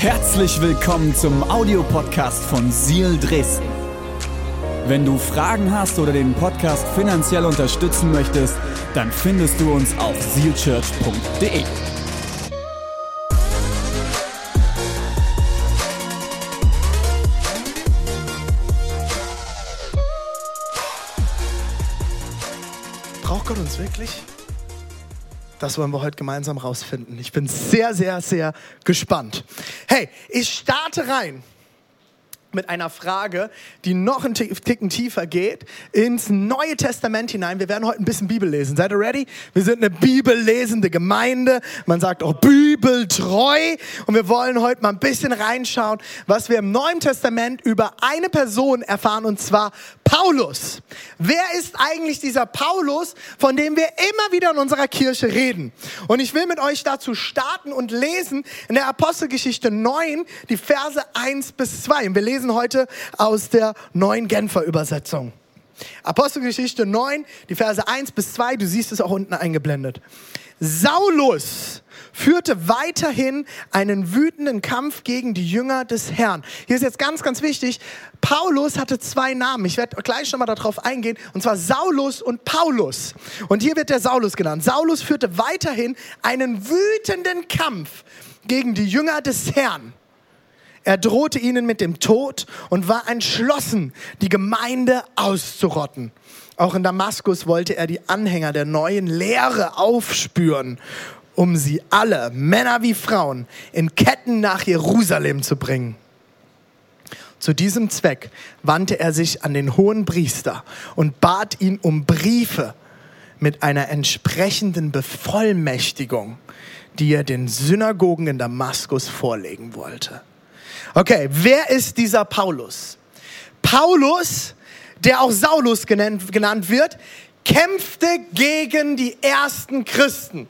Herzlich willkommen zum Audiopodcast von Seal Dresden. Wenn du Fragen hast oder den Podcast finanziell unterstützen möchtest, dann findest du uns auf sealchurch.de. Braucht Gott uns wirklich? Das wollen wir heute gemeinsam rausfinden. Ich bin sehr, sehr, sehr gespannt. Hey, ich starte rein mit einer Frage, die noch einen Ticken tiefer geht, ins Neue Testament hinein. Wir werden heute ein bisschen Bibel lesen. Seid ihr ready? Wir sind eine bibellesende Gemeinde. Man sagt auch bibeltreu. Und wir wollen heute mal ein bisschen reinschauen, was wir im Neuen Testament über eine Person erfahren, und zwar Paulus. Wer ist eigentlich dieser Paulus, von dem wir immer wieder in unserer Kirche reden? Und ich will mit euch dazu starten und lesen in der Apostelgeschichte 9 die Verse 1 bis 2. Und wir lesen heute aus der neuen Genfer Übersetzung. Apostelgeschichte 9, die Verse 1 bis 2, du siehst es auch unten eingeblendet. Saulus führte weiterhin einen wütenden Kampf gegen die Jünger des Herrn. Hier ist jetzt ganz, ganz wichtig, Paulus hatte zwei Namen. Ich werde gleich schon mal darauf eingehen, und zwar Saulus und Paulus. Und hier wird der Saulus genannt. Saulus führte weiterhin einen wütenden Kampf gegen die Jünger des Herrn. Er drohte ihnen mit dem Tod und war entschlossen, die Gemeinde auszurotten. Auch in Damaskus wollte er die Anhänger der neuen Lehre aufspüren, um sie alle, Männer wie Frauen, in Ketten nach Jerusalem zu bringen. Zu diesem Zweck wandte er sich an den hohen Priester und bat ihn um Briefe mit einer entsprechenden Bevollmächtigung, die er den Synagogen in Damaskus vorlegen wollte. Okay, wer ist dieser Paulus? Paulus, der auch Saulus genannt, genannt wird, kämpfte gegen die ersten Christen.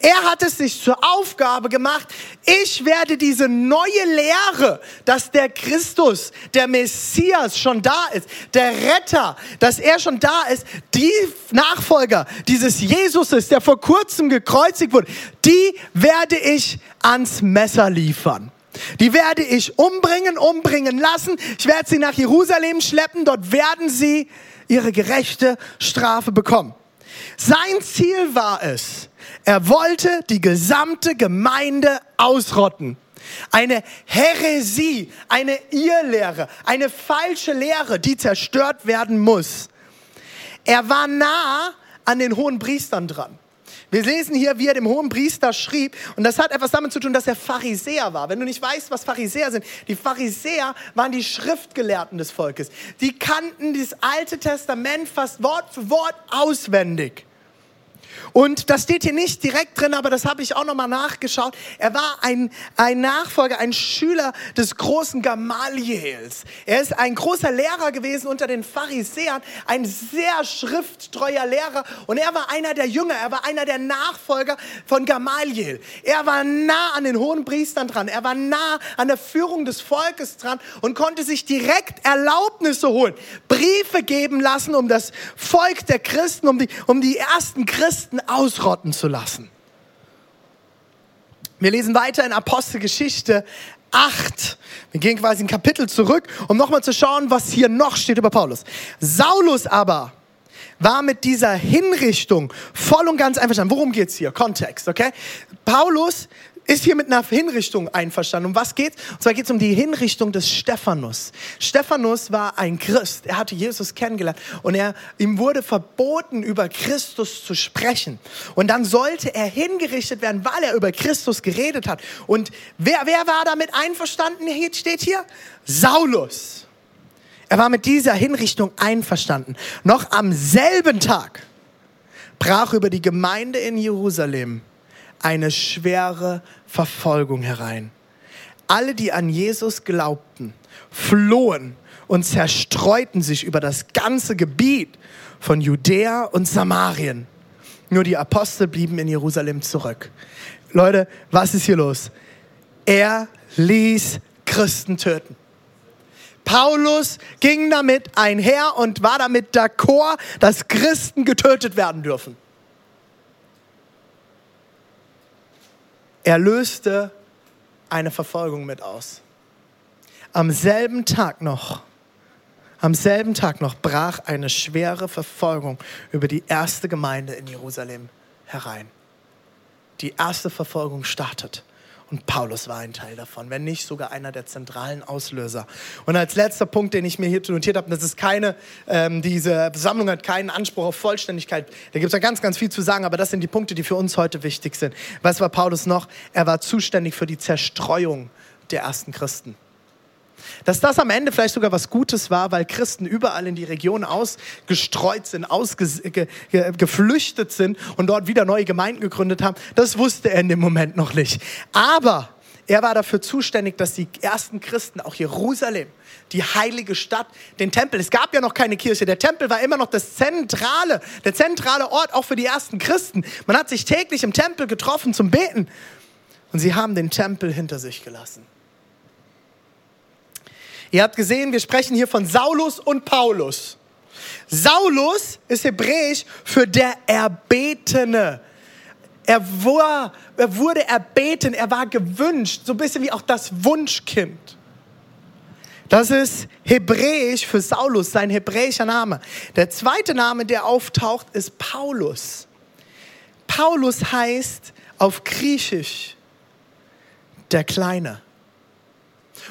Er hat es sich zur Aufgabe gemacht, ich werde diese neue Lehre, dass der Christus, der Messias schon da ist, der Retter, dass er schon da ist, die Nachfolger dieses Jesuses, der vor kurzem gekreuzigt wurde, die werde ich ans Messer liefern. Die werde ich umbringen, umbringen lassen. Ich werde sie nach Jerusalem schleppen. Dort werden sie ihre gerechte Strafe bekommen. Sein Ziel war es, er wollte die gesamte Gemeinde ausrotten. Eine Häresie, eine Irrlehre, eine falsche Lehre, die zerstört werden muss. Er war nah an den hohen Priestern dran. Wir lesen hier, wie er dem hohen Priester schrieb, und das hat etwas damit zu tun, dass er Pharisäer war. Wenn du nicht weißt, was Pharisäer sind, die Pharisäer waren die Schriftgelehrten des Volkes. Die kannten das Alte Testament fast Wort für Wort auswendig. Und das steht hier nicht direkt drin, aber das habe ich auch nochmal nachgeschaut. Er war ein, ein Nachfolger, ein Schüler des großen Gamaliels. Er ist ein großer Lehrer gewesen unter den Pharisäern, ein sehr schrifttreuer Lehrer. Und er war einer der Jünger, er war einer der Nachfolger von Gamaliel. Er war nah an den hohen Priestern dran, er war nah an der Führung des Volkes dran und konnte sich direkt Erlaubnisse holen, Briefe geben lassen, um das Volk der Christen, um die, um die ersten Christen Christen ausrotten zu lassen. Wir lesen weiter in Apostelgeschichte 8. Wir gehen quasi ein Kapitel zurück, um nochmal zu schauen, was hier noch steht über Paulus. Saulus aber war mit dieser Hinrichtung voll und ganz einverstanden. Worum geht es hier? Kontext, okay? Paulus ist hier mit einer Hinrichtung einverstanden. Um was geht's? Und zwar geht es um die Hinrichtung des Stephanus. Stephanus war ein Christ. Er hatte Jesus kennengelernt und er, ihm wurde verboten, über Christus zu sprechen. Und dann sollte er hingerichtet werden, weil er über Christus geredet hat. Und wer, wer war damit einverstanden? Hier steht hier Saulus. Er war mit dieser Hinrichtung einverstanden. Noch am selben Tag brach über die Gemeinde in Jerusalem eine schwere Verfolgung herein. Alle, die an Jesus glaubten, flohen und zerstreuten sich über das ganze Gebiet von Judäa und Samarien. Nur die Apostel blieben in Jerusalem zurück. Leute, was ist hier los? Er ließ Christen töten. Paulus ging damit einher und war damit d'accord, dass Christen getötet werden dürfen. Er löste eine Verfolgung mit aus. Am selben Tag noch, am selben Tag noch brach eine schwere Verfolgung über die erste Gemeinde in Jerusalem herein. Die erste Verfolgung startet. Und Paulus war ein Teil davon, wenn nicht sogar einer der zentralen Auslöser. Und als letzter Punkt, den ich mir hier notiert habe, das ist keine, ähm, diese Sammlung hat keinen Anspruch auf Vollständigkeit. Da gibt es ja ganz, ganz viel zu sagen, aber das sind die Punkte, die für uns heute wichtig sind. Was war Paulus noch? Er war zuständig für die Zerstreuung der ersten Christen. Dass das am Ende vielleicht sogar was Gutes war, weil Christen überall in die Region ausgestreut sind, ausgeflüchtet sind und dort wieder neue Gemeinden gegründet haben, das wusste er in dem Moment noch nicht. Aber er war dafür zuständig, dass die ersten Christen, auch Jerusalem, die heilige Stadt, den Tempel, es gab ja noch keine Kirche, der Tempel war immer noch das zentrale, der zentrale Ort auch für die ersten Christen. Man hat sich täglich im Tempel getroffen zum Beten und sie haben den Tempel hinter sich gelassen. Ihr habt gesehen, wir sprechen hier von Saulus und Paulus. Saulus ist hebräisch für der Erbetene. Er, war, er wurde erbeten, er war gewünscht, so ein bisschen wie auch das Wunschkind. Das ist hebräisch für Saulus, sein hebräischer Name. Der zweite Name, der auftaucht, ist Paulus. Paulus heißt auf Griechisch der Kleine.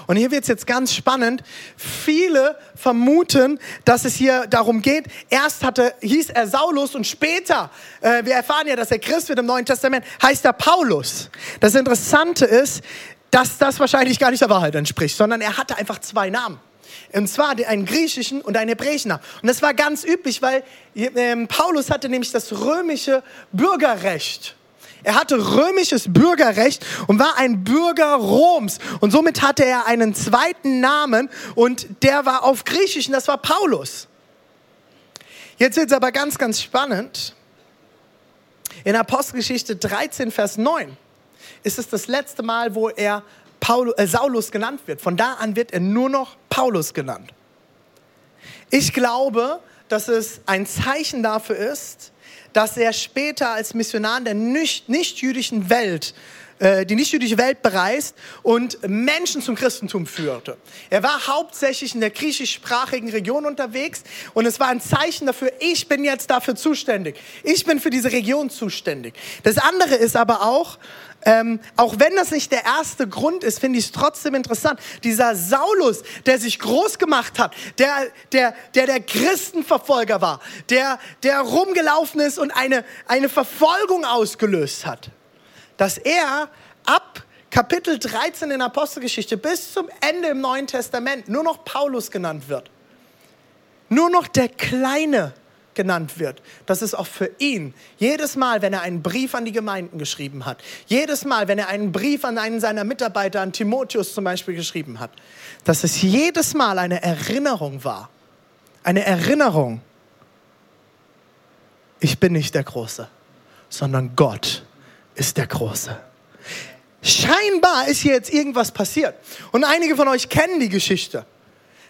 Und hier wird es jetzt ganz spannend. Viele vermuten, dass es hier darum geht, erst hatte, hieß er Saulus und später, äh, wir erfahren ja, dass er Christ wird im Neuen Testament, heißt er Paulus. Das Interessante ist, dass das wahrscheinlich gar nicht der Wahrheit entspricht, sondern er hatte einfach zwei Namen. Und zwar einen griechischen und einen hebräischen Namen. Und das war ganz üblich, weil äh, Paulus hatte nämlich das römische Bürgerrecht. Er hatte römisches Bürgerrecht und war ein Bürger Roms. Und somit hatte er einen zweiten Namen und der war auf Griechisch und das war Paulus. Jetzt wird es aber ganz, ganz spannend. In Apostelgeschichte 13, Vers 9 ist es das letzte Mal, wo er Paulus, äh, Saulus genannt wird. Von da an wird er nur noch Paulus genannt. Ich glaube, dass es ein Zeichen dafür ist, dass er später als Missionar in der nicht-jüdischen Welt äh, die nichtjüdische Welt bereist und Menschen zum Christentum führte. Er war hauptsächlich in der griechischsprachigen Region unterwegs und es war ein Zeichen dafür, ich bin jetzt dafür zuständig. Ich bin für diese Region zuständig. Das andere ist aber auch, ähm, auch wenn das nicht der erste Grund ist, finde ich es trotzdem interessant. Dieser Saulus, der sich groß gemacht hat, der der, der, der Christenverfolger war, der, der rumgelaufen ist und eine, eine Verfolgung ausgelöst hat, dass er ab Kapitel 13 in Apostelgeschichte bis zum Ende im Neuen Testament nur noch Paulus genannt wird. Nur noch der Kleine genannt wird. Das ist auch für ihn jedes Mal, wenn er einen Brief an die Gemeinden geschrieben hat, jedes Mal, wenn er einen Brief an einen seiner Mitarbeiter, an Timotheus zum Beispiel geschrieben hat, dass es jedes Mal eine Erinnerung war. Eine Erinnerung. Ich bin nicht der Große, sondern Gott ist der Große. Scheinbar ist hier jetzt irgendwas passiert. Und einige von euch kennen die Geschichte.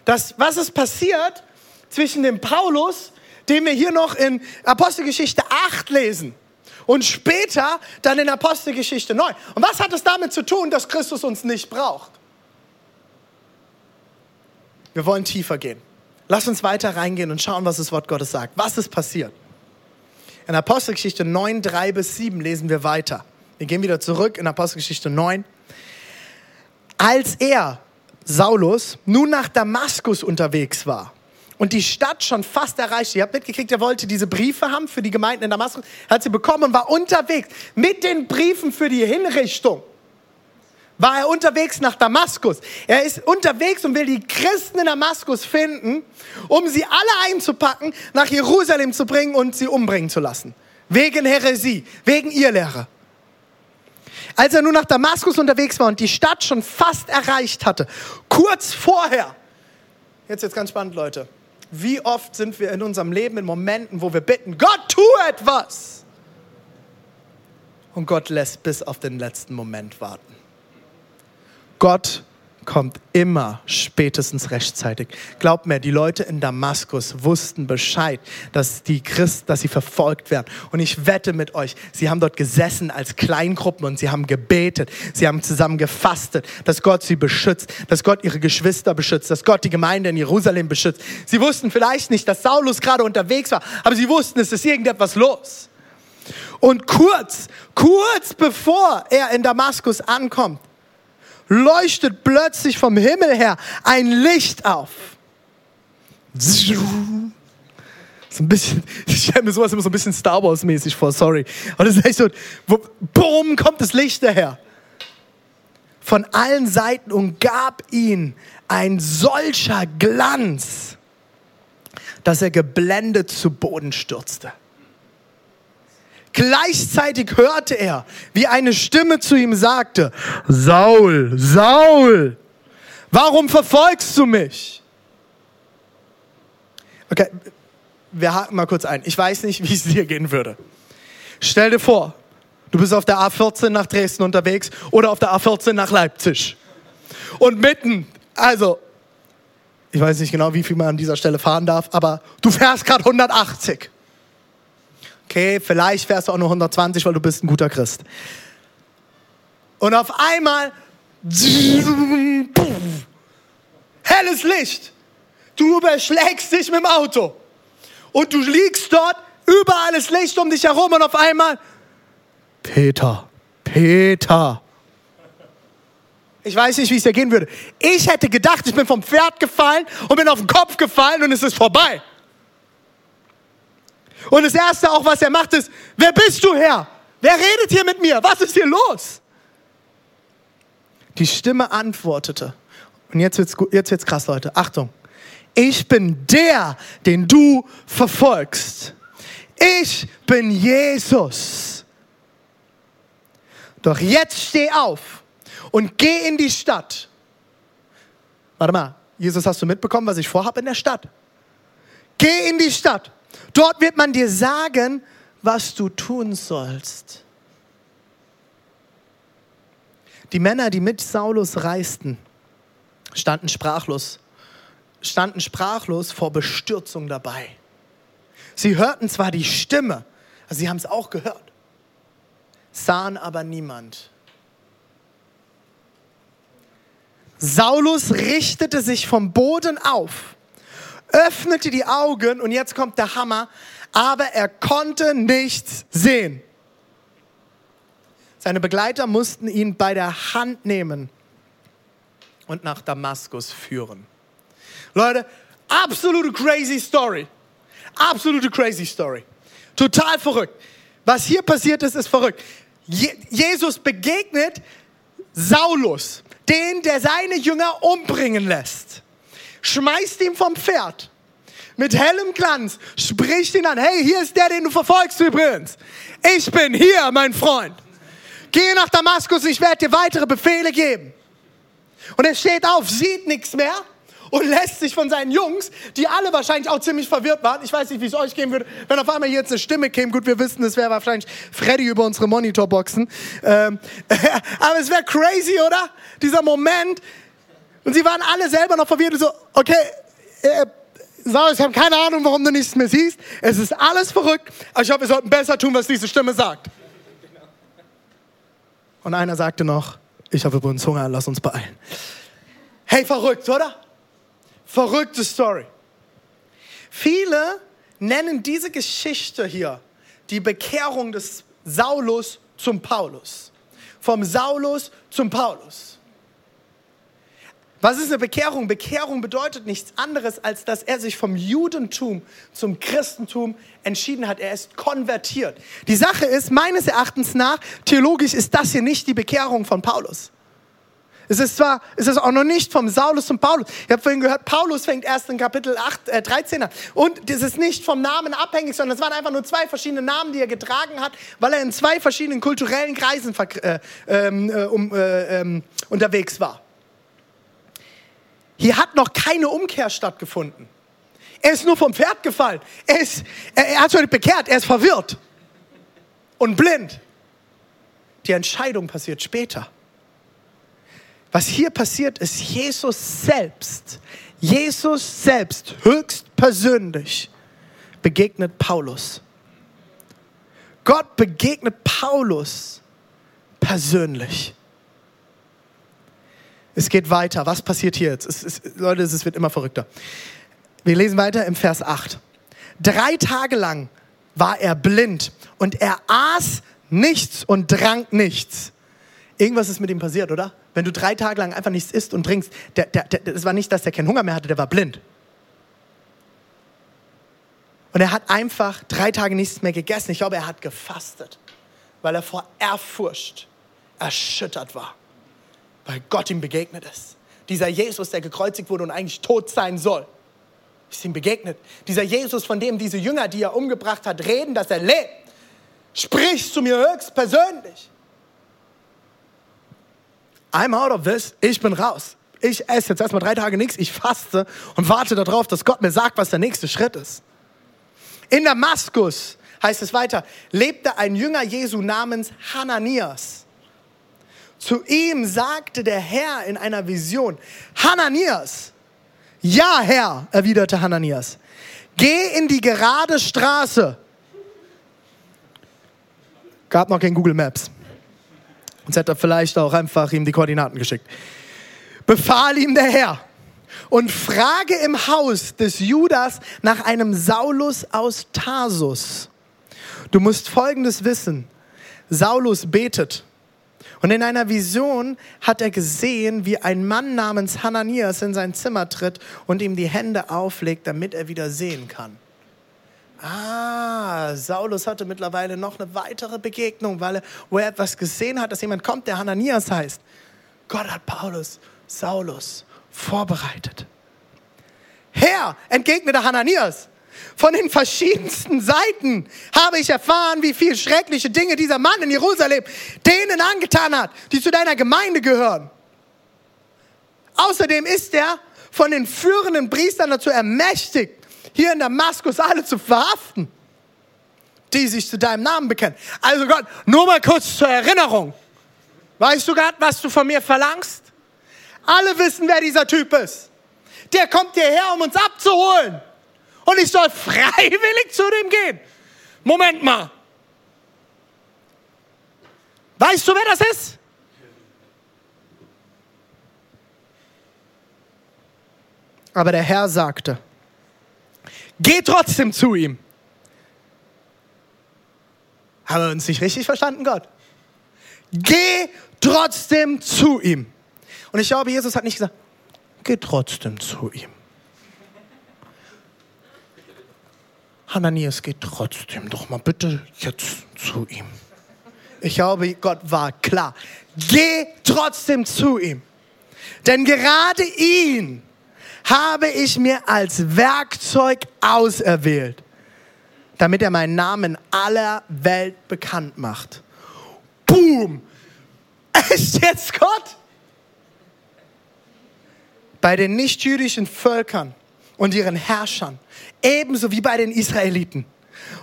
Das, was ist passiert zwischen dem Paulus den wir hier noch in Apostelgeschichte 8 lesen. Und später dann in Apostelgeschichte 9. Und was hat es damit zu tun, dass Christus uns nicht braucht? Wir wollen tiefer gehen. Lass uns weiter reingehen und schauen, was das Wort Gottes sagt. Was ist passiert? In Apostelgeschichte 9, 3 bis 7 lesen wir weiter. Wir gehen wieder zurück in Apostelgeschichte 9. Als er, Saulus, nun nach Damaskus unterwegs war, und die Stadt schon fast erreicht. Ihr habt mitgekriegt, er wollte diese Briefe haben für die Gemeinden in Damaskus, hat sie bekommen und war unterwegs mit den Briefen für die Hinrichtung. War er unterwegs nach Damaskus. Er ist unterwegs und will die Christen in Damaskus finden, um sie alle einzupacken, nach Jerusalem zu bringen und sie umbringen zu lassen. Wegen Häresie, wegen Irrlehre. Als er nun nach Damaskus unterwegs war und die Stadt schon fast erreicht hatte, kurz vorher, jetzt jetzt ganz spannend, Leute, wie oft sind wir in unserem Leben in Momenten, wo wir bitten, Gott, tu etwas. Und Gott lässt bis auf den letzten Moment warten. Gott kommt immer spätestens rechtzeitig. Glaubt mir, die Leute in Damaskus wussten Bescheid, dass die Christen, dass sie verfolgt werden. Und ich wette mit euch, sie haben dort gesessen als Kleingruppen und sie haben gebetet. Sie haben zusammen gefastet, dass Gott sie beschützt, dass Gott ihre Geschwister beschützt, dass Gott die Gemeinde in Jerusalem beschützt. Sie wussten vielleicht nicht, dass Saulus gerade unterwegs war, aber sie wussten, es ist irgendetwas los. Und kurz, kurz bevor er in Damaskus ankommt, leuchtet plötzlich vom Himmel her ein Licht auf. So ein bisschen, ich stelle mir sowas immer so ein bisschen Star Wars mäßig vor, sorry. Aber das ist echt so, wo, boom, kommt das Licht daher. Von allen Seiten umgab ihn ein solcher Glanz, dass er geblendet zu Boden stürzte. Gleichzeitig hörte er, wie eine Stimme zu ihm sagte, Saul, Saul, warum verfolgst du mich? Okay, wir haken mal kurz ein. Ich weiß nicht, wie es dir gehen würde. Stell dir vor, du bist auf der A14 nach Dresden unterwegs oder auf der A14 nach Leipzig. Und mitten, also, ich weiß nicht genau, wie viel man an dieser Stelle fahren darf, aber du fährst gerade 180. Okay, vielleicht fährst du auch nur 120, weil du bist ein guter Christ. Und auf einmal helles Licht. Du überschlägst dich mit dem Auto. Und du liegst dort, überall ist Licht um dich herum und auf einmal Peter, Peter. Ich weiß nicht, wie es dir gehen würde. Ich hätte gedacht, ich bin vom Pferd gefallen und bin auf den Kopf gefallen und es ist vorbei. Und das Erste auch, was er macht, ist, wer bist du, Herr? Wer redet hier mit mir? Was ist hier los? Die Stimme antwortete. Und jetzt wird's, jetzt wird's krass, Leute. Achtung. Ich bin der, den du verfolgst. Ich bin Jesus. Doch jetzt steh auf und geh in die Stadt. Warte mal, Jesus, hast du mitbekommen, was ich vorhabe in der Stadt? Geh in die Stadt Dort wird man dir sagen, was du tun sollst. Die Männer, die mit Saulus reisten, standen sprachlos, standen sprachlos vor Bestürzung dabei. Sie hörten zwar die Stimme, also sie haben es auch gehört, sahen aber niemand. Saulus richtete sich vom Boden auf öffnete die Augen und jetzt kommt der Hammer, aber er konnte nichts sehen. Seine Begleiter mussten ihn bei der Hand nehmen und nach Damaskus führen. Leute, absolute crazy Story. Absolute crazy Story. Total verrückt. Was hier passiert ist, ist verrückt. Je Jesus begegnet Saulus, den, der seine Jünger umbringen lässt schmeißt ihn vom Pferd. Mit hellem Glanz spricht ihn an. Hey, hier ist der, den du verfolgst übrigens. Ich bin hier, mein Freund. Geh nach Damaskus, ich werde dir weitere Befehle geben. Und er steht auf, sieht nichts mehr und lässt sich von seinen Jungs, die alle wahrscheinlich auch ziemlich verwirrt waren, ich weiß nicht, wie es euch gehen würde, wenn auf einmal jetzt eine Stimme käme, gut, wir wissen, es wäre wahrscheinlich Freddy über unsere Monitorboxen, ähm, aber es wäre crazy, oder? Dieser Moment, und sie waren alle selber noch verwirrt und so, okay, äh, Saul, ich habe keine Ahnung, warum du nichts mehr siehst. Es ist alles verrückt, aber ich glaube, wir sollten besser tun, was diese Stimme sagt. Und einer sagte noch, ich habe übrigens Hunger, lass uns beeilen. Hey, verrückt, oder? Verrückte Story. Viele nennen diese Geschichte hier die Bekehrung des Saulus zum Paulus. Vom Saulus zum Paulus. Was ist eine Bekehrung? Bekehrung bedeutet nichts anderes, als dass er sich vom Judentum zum Christentum entschieden hat. Er ist konvertiert. Die Sache ist, meines Erachtens nach, theologisch ist das hier nicht die Bekehrung von Paulus. Es ist zwar, es ist auch noch nicht vom Saulus zum Paulus. Ich habe vorhin gehört, Paulus fängt erst in Kapitel 8, äh, 13 an. Und das ist nicht vom Namen abhängig, sondern es waren einfach nur zwei verschiedene Namen, die er getragen hat, weil er in zwei verschiedenen kulturellen Kreisen äh, ähm, äh, um, äh, ähm, unterwegs war. Hier hat noch keine Umkehr stattgefunden. Er ist nur vom Pferd gefallen. Er, ist, er, er hat sich nicht bekehrt, er ist verwirrt und blind. Die Entscheidung passiert später. Was hier passiert ist, Jesus selbst, Jesus selbst höchstpersönlich begegnet Paulus. Gott begegnet Paulus persönlich. Es geht weiter. Was passiert hier jetzt? Es, es, Leute, es wird immer verrückter. Wir lesen weiter im Vers 8. Drei Tage lang war er blind und er aß nichts und trank nichts. Irgendwas ist mit ihm passiert, oder? Wenn du drei Tage lang einfach nichts isst und trinkst, der, der, der, das war nicht, dass er keinen Hunger mehr hatte, der war blind. Und er hat einfach drei Tage nichts mehr gegessen. Ich glaube, er hat gefastet, weil er vor Ehrfurcht erschüttert war, weil Gott ihm begegnet ist. Dieser Jesus, der gekreuzigt wurde und eigentlich tot sein soll, ist ihm begegnet. Dieser Jesus, von dem diese Jünger, die er umgebracht hat, reden, dass er lebt, spricht zu mir höchst persönlich. I'm out of this, ich bin raus. Ich esse jetzt erstmal drei Tage nichts, ich faste und warte darauf, dass Gott mir sagt, was der nächste Schritt ist. In Damaskus, heißt es weiter, lebte ein Jünger Jesu namens Hananias. Zu ihm sagte der Herr in einer Vision, Hananias, ja Herr, erwiderte Hananias, geh in die gerade Straße. Gab noch kein Google Maps. Sonst hätte er vielleicht auch einfach ihm die Koordinaten geschickt. Befahl ihm der Herr und frage im Haus des Judas nach einem Saulus aus Tarsus. Du musst Folgendes wissen. Saulus betet. Und in einer Vision hat er gesehen, wie ein Mann namens Hananias in sein Zimmer tritt und ihm die Hände auflegt, damit er wieder sehen kann. Ah, Saulus hatte mittlerweile noch eine weitere Begegnung, weil er, wo er etwas gesehen hat, dass jemand kommt, der Hananias heißt. Gott hat Paulus, Saulus vorbereitet. Herr, entgegnete Hananias, von den verschiedensten Seiten habe ich erfahren, wie viel schreckliche Dinge dieser Mann in Jerusalem denen angetan hat, die zu deiner Gemeinde gehören. Außerdem ist er von den führenden Priestern dazu ermächtigt, hier in Damaskus alle zu verhaften, die sich zu deinem Namen bekennen. Also Gott, nur mal kurz zur Erinnerung. Weißt du Gott, was du von mir verlangst? Alle wissen, wer dieser Typ ist. Der kommt hierher, um uns abzuholen. Und ich soll freiwillig zu dem gehen. Moment mal. Weißt du, wer das ist? Aber der Herr sagte, Geh trotzdem zu ihm. Haben wir uns nicht richtig verstanden, Gott? Geh trotzdem zu ihm. Und ich glaube, Jesus hat nicht gesagt, geh trotzdem zu ihm. Hananias, geh trotzdem doch mal bitte jetzt zu ihm. Ich glaube, Gott war klar. Geh trotzdem zu ihm. Denn gerade ihn habe ich mir als Werkzeug auserwählt, damit er meinen Namen aller Welt bekannt macht. Boom! Ist jetzt Gott? Bei den nichtjüdischen Völkern und ihren Herrschern, ebenso wie bei den Israeliten.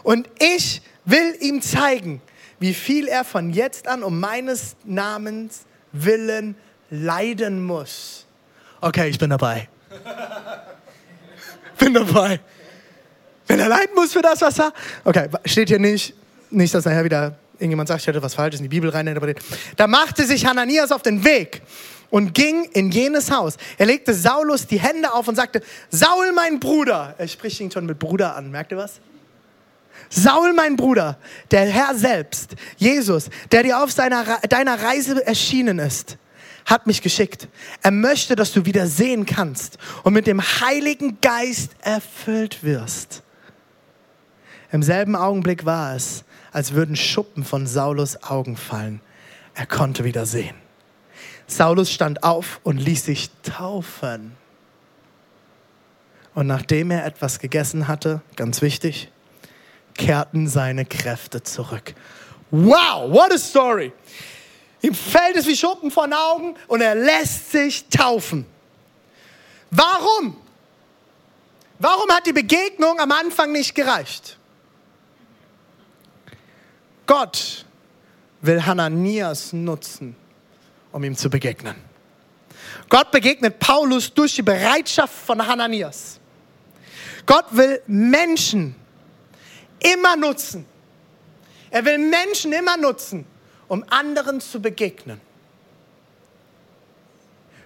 Und ich will ihm zeigen, wie viel er von jetzt an um meines Namens willen leiden muss. Okay, ich bin dabei. Bin dabei. Wenn er leiden muss für das, was er. Okay, steht hier nicht. Nicht, dass nachher wieder irgendjemand sagt, ich hätte was Falsches in die Bibel rein. Da machte sich Hananias auf den Weg und ging in jenes Haus. Er legte Saulus die Hände auf und sagte, Saul, mein Bruder. Er spricht ihn schon mit Bruder an. Merkt ihr was? Saul, mein Bruder, der Herr selbst, Jesus, der dir auf seiner, deiner Reise erschienen ist, hat mich geschickt. Er möchte, dass du wieder sehen kannst und mit dem Heiligen Geist erfüllt wirst. Im selben Augenblick war es, als würden Schuppen von Saulus Augen fallen. Er konnte wieder sehen. Saulus stand auf und ließ sich taufen. Und nachdem er etwas gegessen hatte, ganz wichtig, kehrten seine Kräfte zurück. Wow, what a story! Ihm fällt es wie Schuppen von Augen und er lässt sich taufen. Warum? Warum hat die Begegnung am Anfang nicht gereicht? Gott will Hananias nutzen, um ihm zu begegnen. Gott begegnet Paulus durch die Bereitschaft von Hananias. Gott will Menschen immer nutzen. Er will Menschen immer nutzen, um anderen zu begegnen.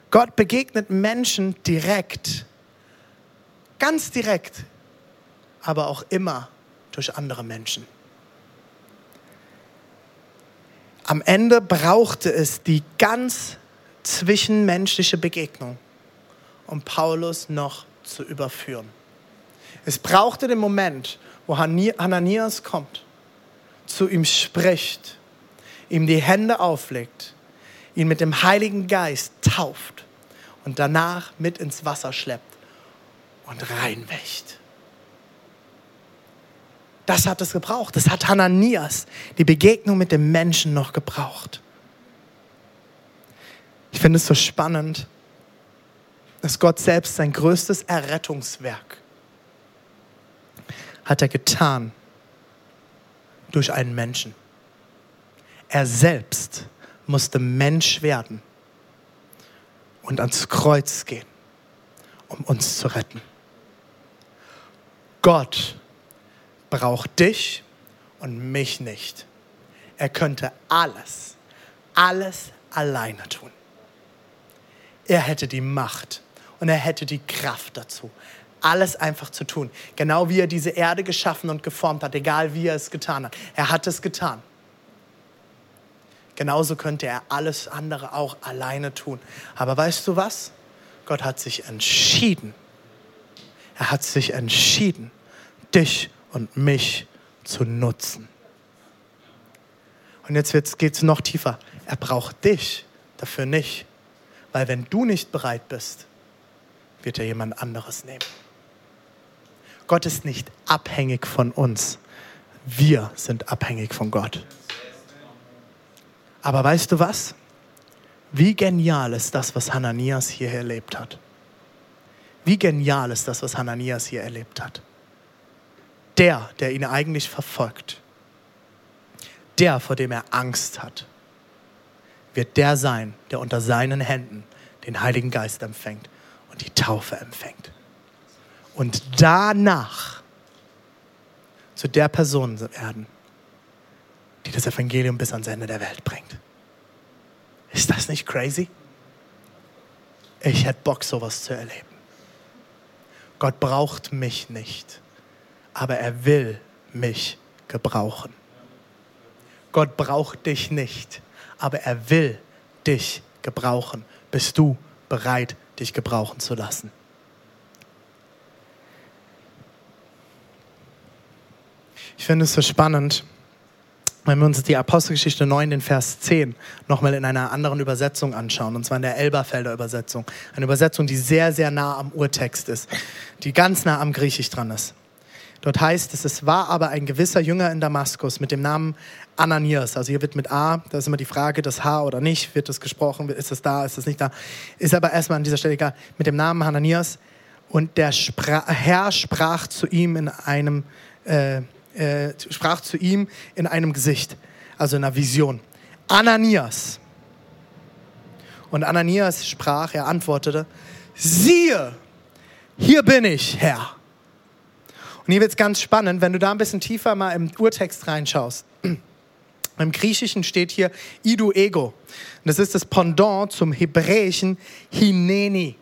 Gott begegnet Menschen direkt, ganz direkt, aber auch immer durch andere Menschen. Am Ende brauchte es die ganz zwischenmenschliche Begegnung, um Paulus noch zu überführen. Es brauchte den Moment, wo Hananias kommt, zu ihm spricht, ihm die Hände auflegt, ihn mit dem Heiligen Geist tauft und danach mit ins Wasser schleppt und reinwächt. Das hat es gebraucht. Das hat Hananias, die Begegnung mit dem Menschen noch gebraucht. Ich finde es so spannend, dass Gott selbst sein größtes Errettungswerk hat er getan durch einen Menschen. Er selbst musste Mensch werden und ans Kreuz gehen, um uns zu retten. Gott braucht dich und mich nicht. Er könnte alles, alles alleine tun. Er hätte die Macht und er hätte die Kraft dazu, alles einfach zu tun. Genau wie er diese Erde geschaffen und geformt hat, egal wie er es getan hat. Er hat es getan. Genauso könnte er alles andere auch alleine tun. Aber weißt du was? Gott hat sich entschieden. Er hat sich entschieden, dich und mich zu nutzen. Und jetzt geht es noch tiefer. Er braucht dich dafür nicht. Weil wenn du nicht bereit bist, wird er jemand anderes nehmen. Gott ist nicht abhängig von uns. Wir sind abhängig von Gott. Aber weißt du was? Wie genial ist das, was Hananias hier erlebt hat? Wie genial ist das, was Hananias hier erlebt hat? Der, der ihn eigentlich verfolgt, der, vor dem er Angst hat, wird der sein, der unter seinen Händen den Heiligen Geist empfängt und die Taufe empfängt und danach zu der Person werden, die das Evangelium bis ans Ende der Welt bringt. Ist das nicht crazy? Ich hätte Bock, sowas zu erleben. Gott braucht mich nicht, aber er will mich gebrauchen. Gott braucht dich nicht, aber er will dich gebrauchen. Bist du bereit, dich gebrauchen zu lassen? Ich finde es so spannend, wenn wir uns die Apostelgeschichte 9, den Vers 10, nochmal in einer anderen Übersetzung anschauen, und zwar in der Elberfelder Übersetzung. Eine Übersetzung, die sehr, sehr nah am Urtext ist, die ganz nah am Griechisch dran ist. Dort heißt es, es war aber ein gewisser Jünger in Damaskus mit dem Namen Ananias. Also hier wird mit A, da ist immer die Frage, das H oder nicht, wird das gesprochen, ist es da, ist es nicht da. Ist aber erstmal an dieser Stelle egal. Mit dem Namen Ananias. Und der Spra Herr sprach zu ihm in einem, äh, äh, sprach zu ihm in einem Gesicht, also in einer Vision. Ananias. Und Ananias sprach, er antwortete, siehe, hier bin ich, Herr. Und hier wird es ganz spannend, wenn du da ein bisschen tiefer mal im Urtext reinschaust. Im Griechischen steht hier Idu Ego. Das ist das Pendant zum hebräischen Hineni.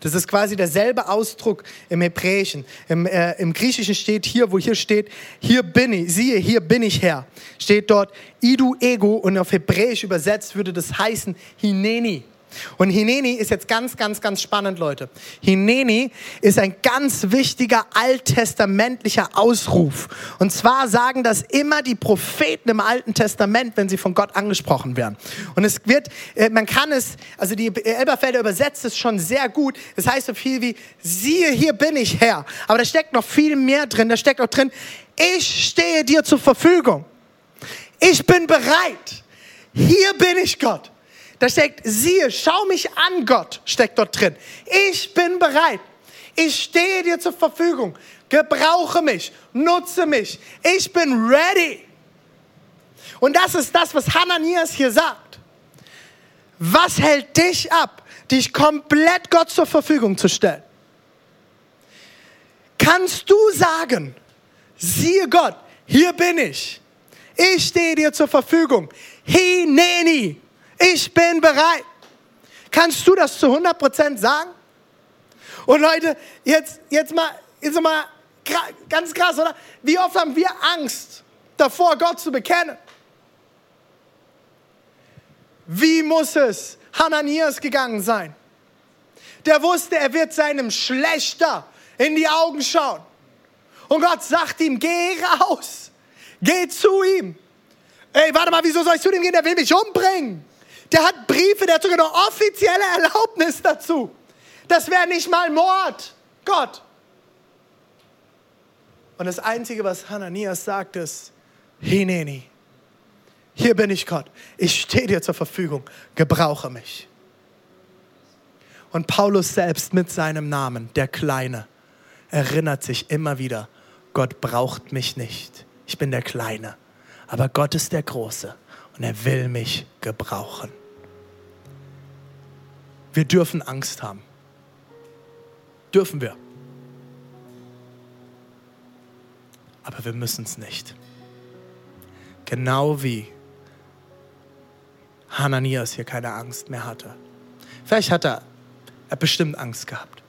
Das ist quasi derselbe Ausdruck im Hebräischen. Im, äh, Im, Griechischen steht hier, wo hier steht, hier bin ich, siehe, hier bin ich Herr. Steht dort Idu Ego und auf Hebräisch übersetzt würde das heißen Hineni. Und Hineni ist jetzt ganz, ganz, ganz spannend, Leute. Hineni ist ein ganz wichtiger alttestamentlicher Ausruf. Und zwar sagen das immer die Propheten im Alten Testament, wenn sie von Gott angesprochen werden. Und es wird, äh, man kann es, also die Elberfelder übersetzt es schon sehr gut. Es heißt so viel wie, siehe, hier bin ich Herr. Aber da steckt noch viel mehr drin. Da steckt auch drin, ich stehe dir zur Verfügung. Ich bin bereit. Hier bin ich Gott. Da steckt, siehe, schau mich an, Gott, steckt dort drin. Ich bin bereit. Ich stehe dir zur Verfügung. Gebrauche mich, nutze mich. Ich bin ready. Und das ist das, was Hananias hier sagt. Was hält dich ab, dich komplett Gott zur Verfügung zu stellen? Kannst du sagen, siehe Gott, hier bin ich. Ich stehe dir zur Verfügung. Hineni, ich bin bereit. Kannst du das zu 100% sagen? Und Leute, jetzt, jetzt mal, jetzt mal ganz krass, oder? Wie oft haben wir Angst davor, Gott zu bekennen? Wie muss es Hananias gegangen sein? Der wusste, er wird seinem Schlechter in die Augen schauen. Und Gott sagt ihm, geh raus, geh zu ihm. Ey, warte mal, wieso soll ich zu dem gehen? Der will mich umbringen. Der hat Briefe, der hat sogar eine offizielle Erlaubnis dazu. Das wäre nicht mal Mord. Gott. Und das Einzige, was Hananias sagt, ist, Hineni, hier bin ich Gott. Ich stehe dir zur Verfügung. Gebrauche mich. Und Paulus selbst mit seinem Namen, der Kleine, erinnert sich immer wieder, Gott braucht mich nicht. Ich bin der Kleine. Aber Gott ist der Große und er will mich gebrauchen. Wir dürfen Angst haben. Dürfen wir. Aber wir müssen es nicht. Genau wie Hananias hier keine Angst mehr hatte. Vielleicht hat er, er bestimmt Angst gehabt.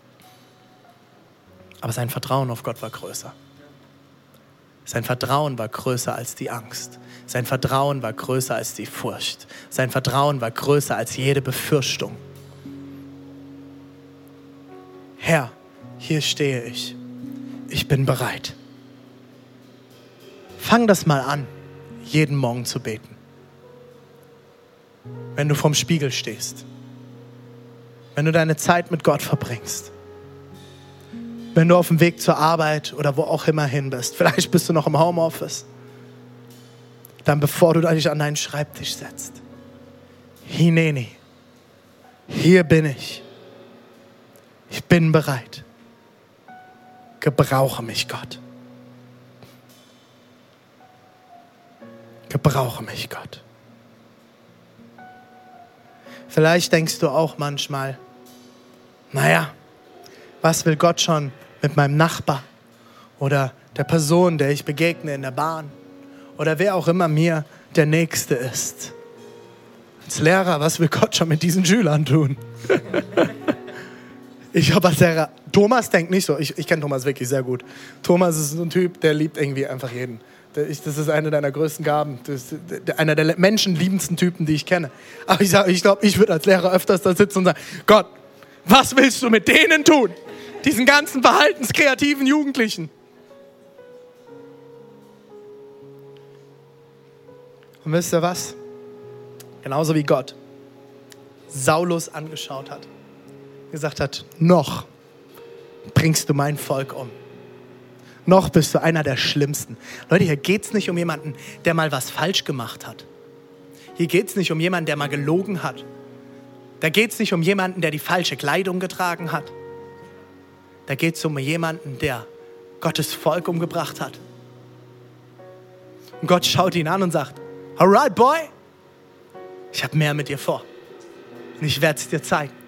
Aber sein Vertrauen auf Gott war größer. Sein Vertrauen war größer als die Angst. Sein Vertrauen war größer als die Furcht. Sein Vertrauen war größer als jede Befürchtung. Herr, hier stehe ich. Ich bin bereit. Fang das mal an, jeden Morgen zu beten. Wenn du vorm Spiegel stehst. Wenn du deine Zeit mit Gott verbringst wenn du auf dem Weg zur Arbeit oder wo auch immer hin bist. Vielleicht bist du noch im Homeoffice. Dann bevor du dich an deinen Schreibtisch setzt. Hineni, hier bin ich. Ich bin bereit. Gebrauche mich, Gott. Gebrauche mich, Gott. Vielleicht denkst du auch manchmal, naja, was will Gott schon mit meinem Nachbar oder der Person, der ich begegne in der Bahn oder wer auch immer mir der Nächste ist. Als Lehrer, was will Gott schon mit diesen Schülern tun? ich habe als Lehrer, Thomas denkt nicht so, ich, ich kenne Thomas wirklich sehr gut. Thomas ist so ein Typ, der liebt irgendwie einfach jeden. Das ist eine deiner größten Gaben. Das ist einer der menschenliebendsten Typen, die ich kenne. Aber ich, ich glaube, ich würde als Lehrer öfters da sitzen und sagen, Gott, was willst du mit denen tun? Diesen ganzen verhaltenskreativen Jugendlichen. Und wisst ihr was? Genauso wie Gott Saulus angeschaut hat, gesagt hat, noch bringst du mein Volk um. Noch bist du einer der Schlimmsten. Leute, hier geht es nicht um jemanden, der mal was falsch gemacht hat. Hier geht es nicht um jemanden, der mal gelogen hat. Da geht es nicht um jemanden, der die falsche Kleidung getragen hat. Da geht es um jemanden, der Gottes Volk umgebracht hat. Und Gott schaut ihn an und sagt, alright boy, ich habe mehr mit dir vor. Und ich werde es dir zeigen.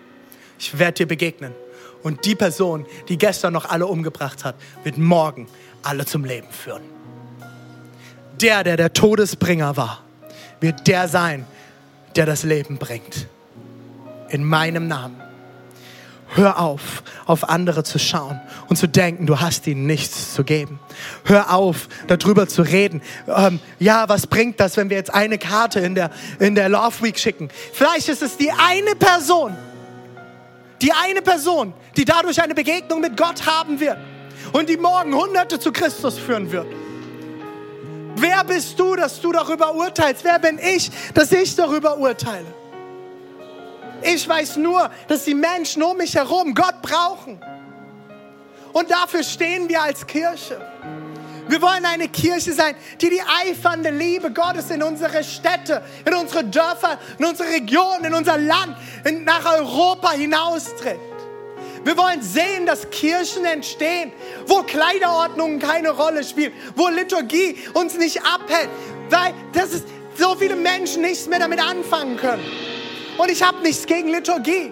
Ich werde dir begegnen. Und die Person, die gestern noch alle umgebracht hat, wird morgen alle zum Leben führen. Der, der der Todesbringer war, wird der sein, der das Leben bringt. In meinem Namen. Hör auf, auf andere zu schauen und zu denken, du hast ihnen nichts zu geben. Hör auf, darüber zu reden. Ähm, ja, was bringt das, wenn wir jetzt eine Karte in der, in der Love Week schicken? Vielleicht ist es die eine Person, die eine Person, die dadurch eine Begegnung mit Gott haben wird und die morgen Hunderte zu Christus führen wird. Wer bist du, dass du darüber urteilst? Wer bin ich, dass ich darüber urteile? Ich weiß nur, dass die Menschen um mich herum Gott brauchen. Und dafür stehen wir als Kirche. Wir wollen eine Kirche sein, die die eifernde Liebe Gottes in unsere Städte, in unsere Dörfer, in unsere Region, in unser Land, in, nach Europa hinausträgt. Wir wollen sehen, dass Kirchen entstehen, wo Kleiderordnungen keine Rolle spielen, wo Liturgie uns nicht abhält, weil das ist so viele Menschen nichts mehr damit anfangen können. Und ich habe nichts gegen Liturgie.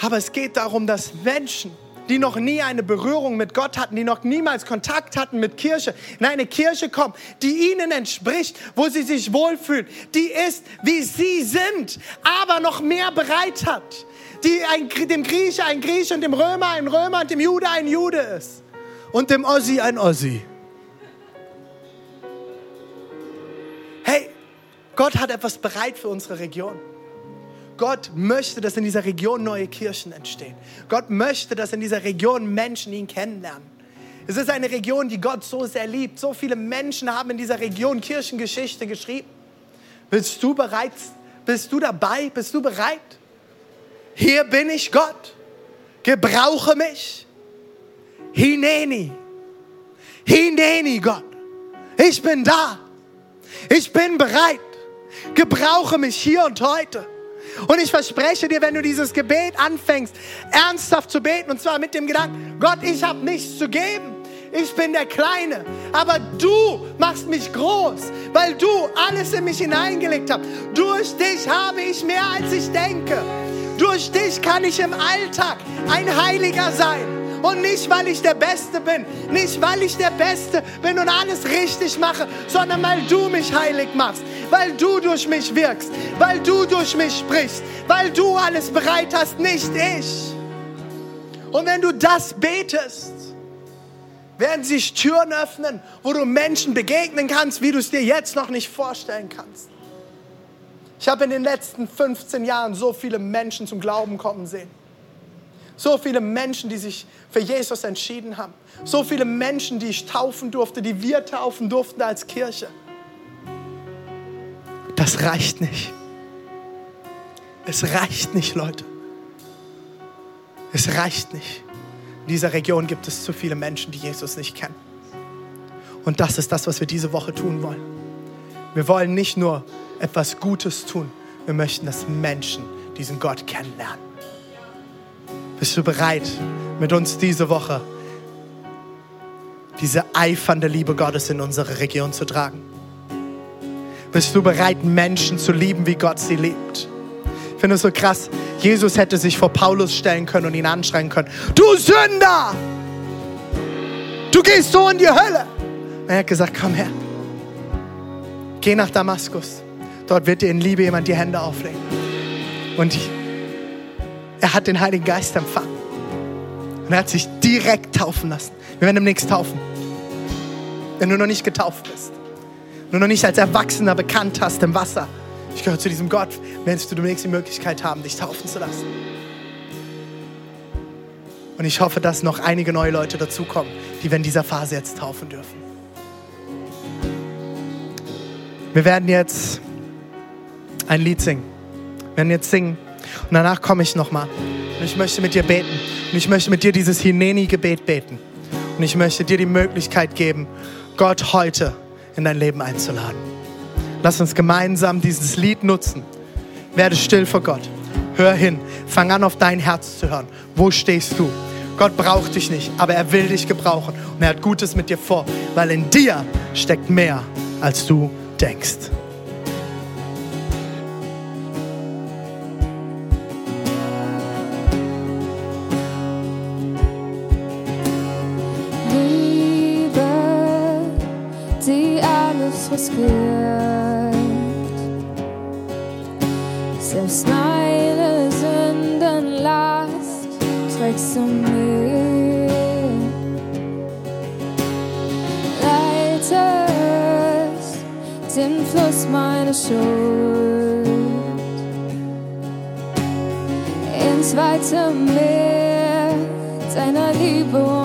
Aber es geht darum, dass Menschen, die noch nie eine Berührung mit Gott hatten, die noch niemals Kontakt hatten mit Kirche, in eine Kirche kommen, die ihnen entspricht, wo sie sich wohlfühlen, die ist, wie sie sind, aber noch mehr bereit hat, die ein, dem Grieche ein Grieche und dem Römer ein Römer und dem Jude ein Jude ist und dem Ossi ein Ossi. Hey, Gott hat etwas bereit für unsere Region. Gott möchte, dass in dieser Region neue Kirchen entstehen. Gott möchte, dass in dieser Region Menschen ihn kennenlernen. Es ist eine Region, die Gott so sehr liebt. So viele Menschen haben in dieser Region Kirchengeschichte geschrieben. Bist du bereit? Bist du dabei? Bist du bereit? Hier bin ich Gott. Gebrauche mich. Hineni. Hineni, Gott. Ich bin da. Ich bin bereit. Gebrauche mich hier und heute. Und ich verspreche dir, wenn du dieses Gebet anfängst, ernsthaft zu beten, und zwar mit dem Gedanken, Gott, ich habe nichts zu geben. Ich bin der Kleine, aber du machst mich groß, weil du alles in mich hineingelegt hast. Durch dich habe ich mehr, als ich denke. Durch dich kann ich im Alltag ein Heiliger sein. Und nicht, weil ich der Beste bin, nicht, weil ich der Beste bin und alles richtig mache, sondern weil du mich heilig machst, weil du durch mich wirkst, weil du durch mich sprichst, weil du alles bereit hast, nicht ich. Und wenn du das betest, werden sich Türen öffnen, wo du Menschen begegnen kannst, wie du es dir jetzt noch nicht vorstellen kannst. Ich habe in den letzten 15 Jahren so viele Menschen zum Glauben kommen sehen. So viele Menschen, die sich für Jesus entschieden haben. So viele Menschen, die ich taufen durfte, die wir taufen durften als Kirche. Das reicht nicht. Es reicht nicht, Leute. Es reicht nicht. In dieser Region gibt es zu viele Menschen, die Jesus nicht kennen. Und das ist das, was wir diese Woche tun wollen. Wir wollen nicht nur etwas Gutes tun, wir möchten, dass Menschen diesen Gott kennenlernen. Bist du bereit, mit uns diese Woche diese eifernde Liebe Gottes in unsere Region zu tragen? Bist du bereit, Menschen zu lieben, wie Gott sie liebt? Ich finde es so krass. Jesus hätte sich vor Paulus stellen können und ihn anschreien können. Du Sünder! Du gehst so in die Hölle. Er hat gesagt, komm her. Geh nach Damaskus. Dort wird dir in Liebe jemand die Hände auflegen. Und er hat den Heiligen Geist empfangen. Und er hat sich direkt taufen lassen. Wir werden demnächst taufen. Wenn du noch nicht getauft bist. Du noch nicht als Erwachsener bekannt hast im Wasser. Ich gehöre zu diesem Gott. Wirst du demnächst die Möglichkeit haben, dich taufen zu lassen. Und ich hoffe, dass noch einige neue Leute dazukommen, die wir in dieser Phase jetzt taufen dürfen. Wir werden jetzt ein Lied singen. Wir werden jetzt singen. Und danach komme ich nochmal. Und ich möchte mit dir beten. Und ich möchte mit dir dieses Hineni-Gebet beten. Und ich möchte dir die Möglichkeit geben, Gott heute in dein Leben einzuladen. Lass uns gemeinsam dieses Lied nutzen. Werde still vor Gott. Hör hin. Fang an, auf dein Herz zu hören. Wo stehst du? Gott braucht dich nicht, aber er will dich gebrauchen. Und er hat Gutes mit dir vor, weil in dir steckt mehr, als du denkst. Riskiert. Selbst meine Sündenlast trägst du mir. Leitest den Fluss meiner Schuld ins weite Meer deiner Liebe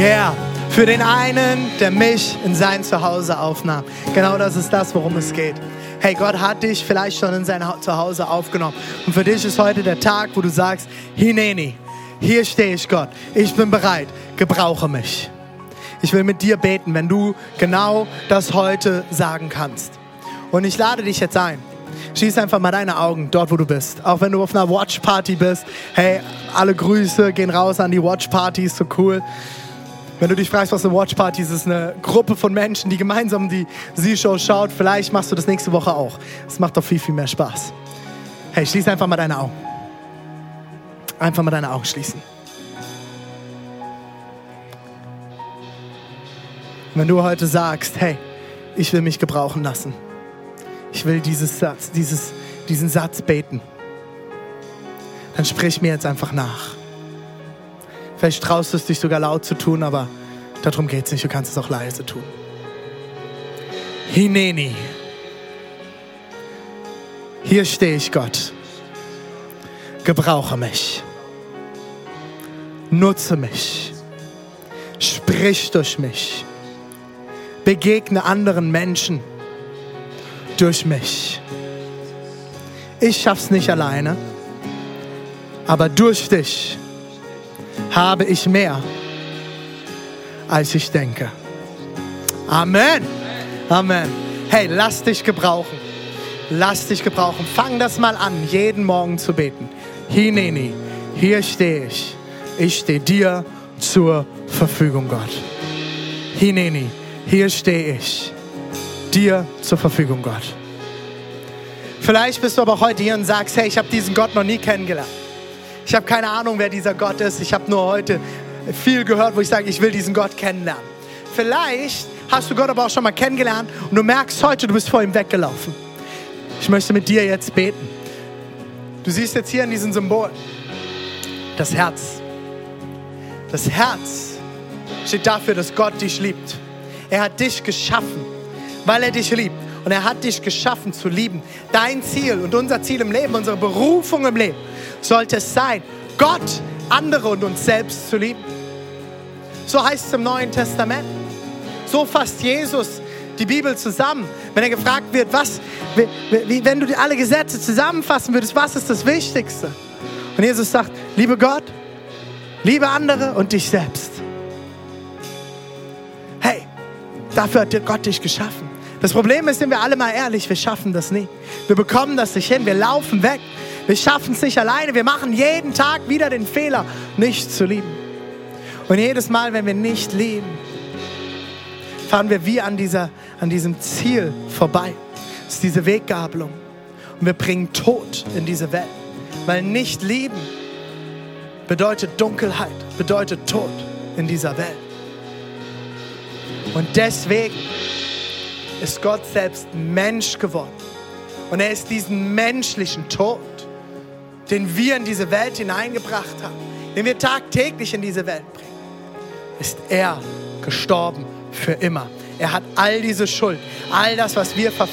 Yeah. Für den einen, der mich in sein Zuhause aufnahm. Genau das ist das, worum es geht. Hey, Gott hat dich vielleicht schon in sein Ha- Zuhause aufgenommen. Und für dich ist heute der Tag, wo du sagst, Hineni, hier stehe ich, Gott. Ich bin bereit. Gebrauche mich. Ich will mit dir beten, wenn du genau das heute sagen kannst. Und ich lade dich jetzt ein. Schließ einfach mal deine Augen dort, wo du bist. Auch wenn du auf einer Watch-Party bist. Hey, alle Grüße gehen raus an die Watch-Party, ist so cool. Wenn du dich fragst, was eine Watch-Party ist, ist es eine Gruppe von Menschen, die gemeinsam die Sie-Show schaut. Vielleicht machst du das nächste Woche auch. Es macht doch viel, viel mehr Spaß. Hey, schließ einfach mal deine Augen. Einfach mal deine Augen schließen. Wenn du heute sagst, hey, ich will mich gebrauchen lassen. Ich will dieses Satz, dieses, diesen Satz beten. Dann sprich mir jetzt einfach nach. Vielleicht traust du es dich sogar laut zu tun, aber darum geht es nicht. Du kannst es auch leise tun. Hineni. Hier stehe ich, Gott. Gebrauche mich. Nutze mich. Sprich durch mich. Begegne anderen Menschen durch mich. Ich schaff's nicht alleine, aber durch dich habe ich mehr, als ich denke. Amen. Amen. Hey, lass dich gebrauchen. Lass dich gebrauchen. Fang das mal an, jeden Morgen zu beten. Hineni, hier stehe ich. Ich stehe dir zur Verfügung, Gott. Hineni, hier stehe ich. Dir zur Verfügung, Gott. Vielleicht bist du aber heute hier und sagst, hey, ich habe diesen Gott noch nie kennengelernt. Ich habe keine Ahnung, wer dieser Gott ist. Ich habe nur heute viel gehört, wo ich sage, ich will diesen Gott kennenlernen. Vielleicht hast du Gott aber auch schon mal kennengelernt und du merkst heute, du bist vor ihm weggelaufen. Ich möchte mit dir jetzt beten. Du siehst jetzt hier in diesem Symbol das Herz. Das Herz steht dafür, dass Gott dich liebt. Er hat dich geschaffen, weil er dich liebt. Und er hat dich geschaffen zu lieben. Dein Ziel und unser Ziel im Leben, unsere Berufung im Leben, sollte es sein, Gott, andere und uns selbst zu lieben. So heißt es im Neuen Testament. So fasst Jesus die Bibel zusammen. Wenn er gefragt wird, was, wie, wenn du alle Gesetze zusammenfassen würdest, was ist das Wichtigste? Und Jesus sagt, liebe Gott, liebe andere und dich selbst. Hey, dafür hat Gott dich geschaffen. Das Problem ist, sind wir alle mal ehrlich, wir schaffen das nie. Wir bekommen das nicht hin, wir laufen weg. Wir schaffen es nicht alleine. Wir machen jeden Tag wieder den Fehler, nicht zu lieben. Und jedes Mal, wenn wir nicht lieben, fahren wir wie an, dieser, an diesem Ziel vorbei. Das ist diese Weggabelung. Und wir bringen Tod in diese Welt. Weil nicht lieben bedeutet Dunkelheit, bedeutet Tod in dieser Welt. Und deswegen ist Gott selbst Mensch geworden. Und er ist diesen menschlichen Tod, den wir in diese Welt hineingebracht haben, den wir tagtäglich in diese Welt bringen, ist er gestorben für immer. Er hat all diese Schuld, all das, was wir, was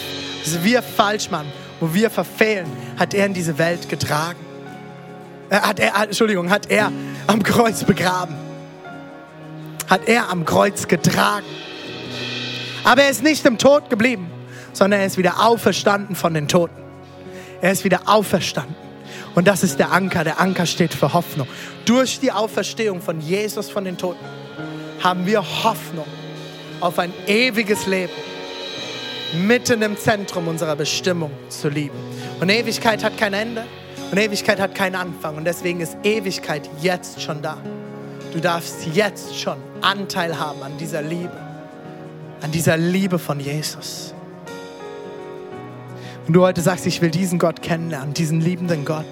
wir falsch machen, wo wir verfehlen, hat er in diese Welt getragen. Äh, hat er, Entschuldigung, hat er am Kreuz begraben. Hat er am Kreuz getragen. Aber er ist nicht im Tod geblieben, sondern er ist wieder auferstanden von den Toten. Er ist wieder auferstanden. Und das ist der Anker. Der Anker steht für Hoffnung. Durch die Auferstehung von Jesus von den Toten haben wir Hoffnung auf ein ewiges Leben mitten im Zentrum unserer Bestimmung zu lieben. Und Ewigkeit hat kein Ende und Ewigkeit hat keinen Anfang. Und deswegen ist Ewigkeit jetzt schon da. Du darfst jetzt schon Anteil haben an dieser Liebe, an dieser Liebe von Jesus. Und du heute sagst, ich will diesen Gott kennenlernen, diesen liebenden Gott.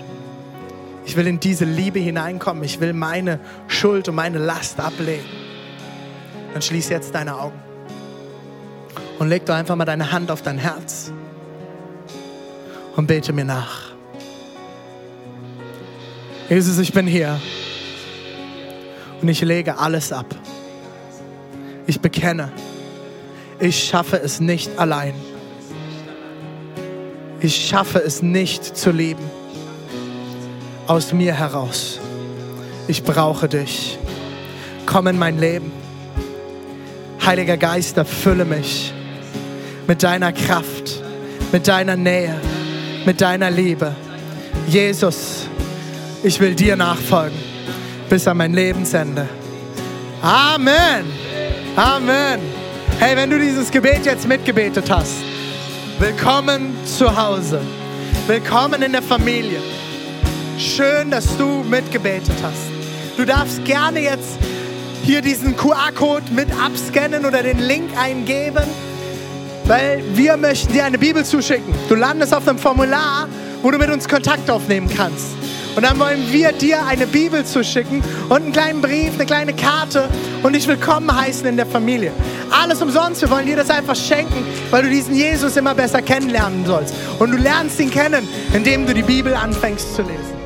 Ich will in diese Liebe hineinkommen. Ich will meine Schuld und meine Last ablegen. Dann schließ jetzt deine Augen und leg doch einfach mal deine Hand auf dein Herz und bete mir nach. Jesus, ich bin hier und ich lege alles ab. Ich bekenne, ich schaffe es nicht allein. Ich schaffe es nicht zu leben aus mir heraus. Ich brauche dich. Komm in mein Leben. Heiliger Geist, erfülle mich mit deiner Kraft, mit deiner Nähe, mit deiner Liebe. Jesus, ich will dir nachfolgen bis an mein Lebensende. Amen. Amen. Hey, wenn du dieses Gebet jetzt mitgebetet hast, willkommen zu Hause. Willkommen in der Familie. Schön, dass du mitgebetet hast. Du darfst gerne jetzt hier diesen QR-Code mit abscannen oder den Link eingeben, weil wir möchten dir eine Bibel zuschicken. Du landest auf einem Formular, wo du mit uns Kontakt aufnehmen kannst. Und dann wollen wir dir eine Bibel zuschicken und einen kleinen Brief, eine kleine Karte und dich willkommen heißen in der Familie. Alles umsonst, wir wollen dir das einfach schenken, weil du diesen Jesus immer besser kennenlernen sollst. Und du lernst ihn kennen, indem du die Bibel anfängst zu lesen.